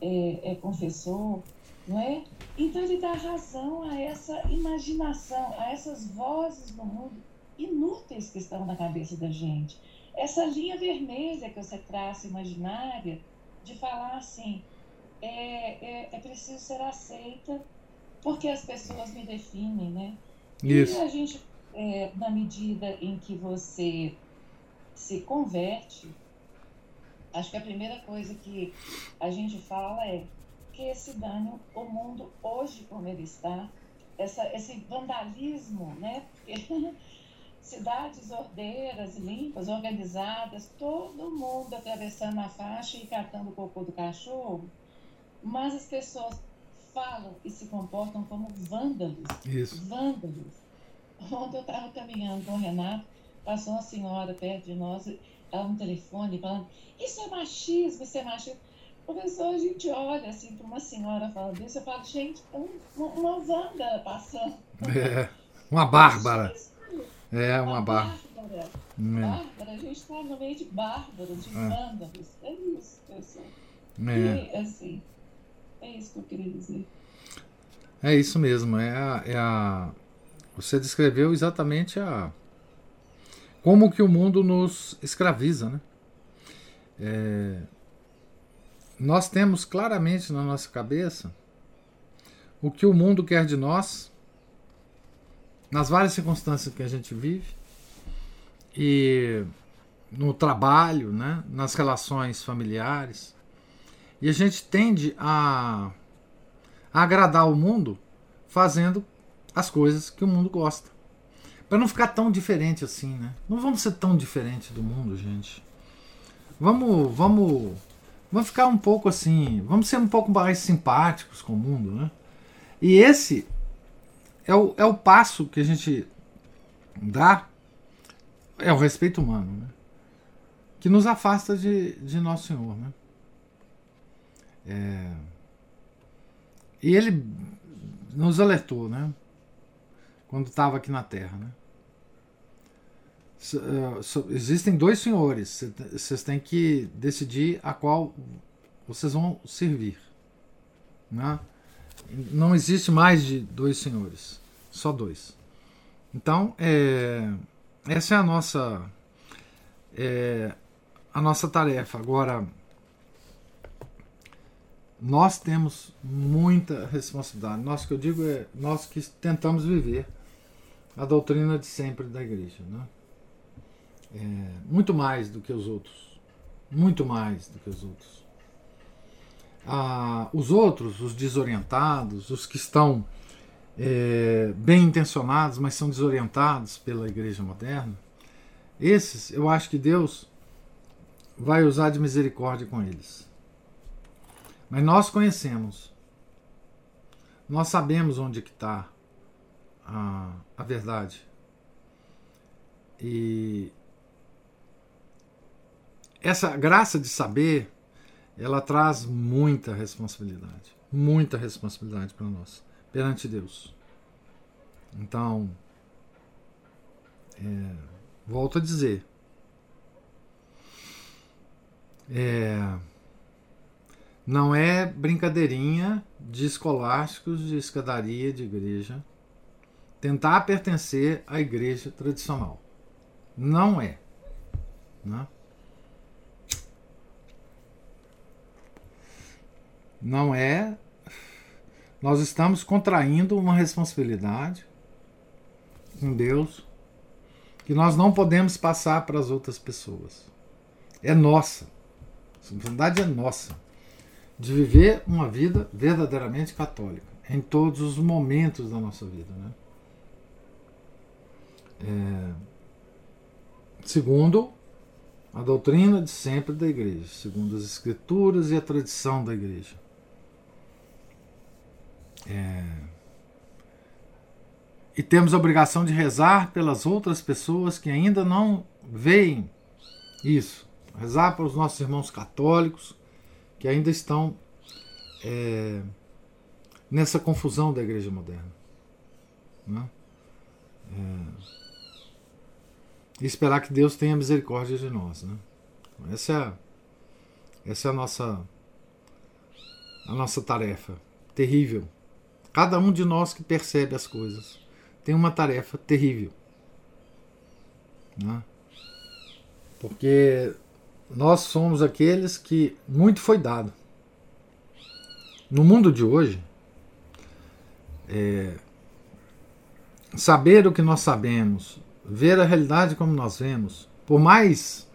é, é, confessou não é? Então ele dá razão a essa imaginação, a essas vozes no mundo inúteis que estão na cabeça da gente. Essa linha vermelha que você traça imaginária de falar assim, é, é, é preciso ser aceita porque as pessoas me definem, né? Isso. E a gente, é, na medida em que você se converte, acho que a primeira coisa que a gente fala é que esse dano, o mundo hoje como ele está, essa, esse vandalismo, né? cidades ordeiras, limpas, organizadas, todo mundo atravessando a faixa e catando o cocô do cachorro, mas as pessoas falam e se comportam como vândalos. Isso. Vândalos. Ontem eu estava caminhando com o Renato, passou uma senhora perto de nós, ela no telefone, falando: Isso é machismo, isso é machismo. Professor, a gente olha assim para uma senhora falando isso, eu falo, gente, um, uma Wanda passando. É, uma bárbara. É, uma, uma bárbara. Bárbara. É. Bárbara, a gente está no meio de bárbaros, de é. vândalos. É isso, pessoal. É. E, assim, é isso que eu queria dizer. É isso mesmo, é a, é a. Você descreveu exatamente a. Como que o mundo nos escraviza, né? É, nós temos claramente na nossa cabeça o que o mundo quer de nós, nas várias circunstâncias que a gente vive, e no trabalho, né, nas relações familiares. E a gente tende a, a agradar o mundo fazendo as coisas que o mundo gosta. Para não ficar tão diferente assim, né? Não vamos ser tão diferente do mundo, gente. Vamos, vamos Vamos ficar um pouco assim, vamos ser um pouco mais simpáticos com o mundo, né? E esse é o, é o passo que a gente dá, é o respeito humano, né? Que nos afasta de, de Nosso Senhor, né? É, e ele nos alertou, né? Quando estava aqui na Terra, né? uh, existem dois senhores. Vocês têm que decidir a qual vocês vão servir. Né? Não existe mais de dois senhores, só dois. Então, é, essa é a nossa é, a nossa tarefa. Agora, nós temos muita responsabilidade. Nós que eu digo é nós que tentamos viver a doutrina de sempre da igreja, né? É, muito mais do que os outros, muito mais do que os outros. Ah, os outros, os desorientados, os que estão é, bem intencionados, mas são desorientados pela igreja moderna, esses eu acho que Deus vai usar de misericórdia com eles. Mas nós conhecemos, nós sabemos onde está a, a verdade. E essa graça de saber, ela traz muita responsabilidade, muita responsabilidade para nós, perante Deus. Então, é, volto a dizer, é, não é brincadeirinha de escolásticos de escadaria de igreja tentar pertencer à igreja tradicional. Não é. Né? Não é. Nós estamos contraindo uma responsabilidade com Deus que nós não podemos passar para as outras pessoas. É nossa. A responsabilidade é nossa de viver uma vida verdadeiramente católica em todos os momentos da nossa vida. Né? É, segundo a doutrina de sempre da igreja, segundo as escrituras e a tradição da igreja. É, e temos a obrigação de rezar pelas outras pessoas que ainda não veem isso. Rezar para os nossos irmãos católicos que ainda estão é, nessa confusão da igreja moderna. Né? É, e esperar que Deus tenha misericórdia de nós. Né? Essa é, a, essa é a nossa a nossa tarefa terrível. Cada um de nós que percebe as coisas tem uma tarefa terrível. Né? Porque nós somos aqueles que muito foi dado. No mundo de hoje, é, saber o que nós sabemos, ver a realidade como nós vemos, por mais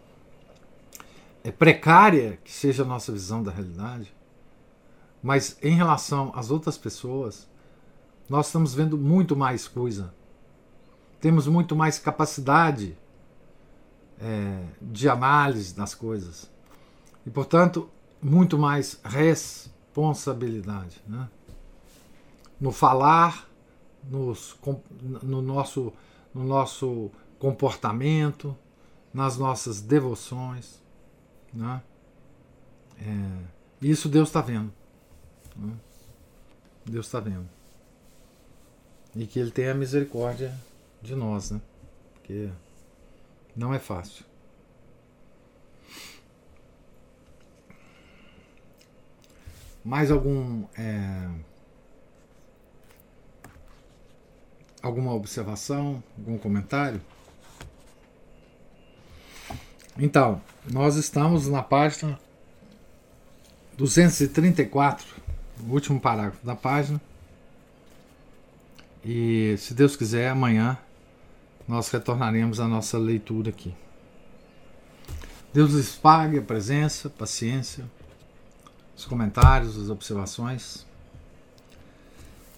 é, precária que seja a nossa visão da realidade, mas em relação às outras pessoas, nós estamos vendo muito mais coisa. Temos muito mais capacidade é, de análise das coisas. E, portanto, muito mais responsabilidade. Né? No falar, nos, no nosso no nosso comportamento, nas nossas devoções. Né? É, isso Deus está vendo. Né? Deus está vendo. E que Ele tenha misericórdia de nós, né? Porque não é fácil. Mais algum. É Alguma observação? Algum comentário? Então, nós estamos na página 234, o último parágrafo da página. E se Deus quiser, amanhã nós retornaremos à nossa leitura aqui. Deus lhes pague a presença, paciência, os comentários, as observações.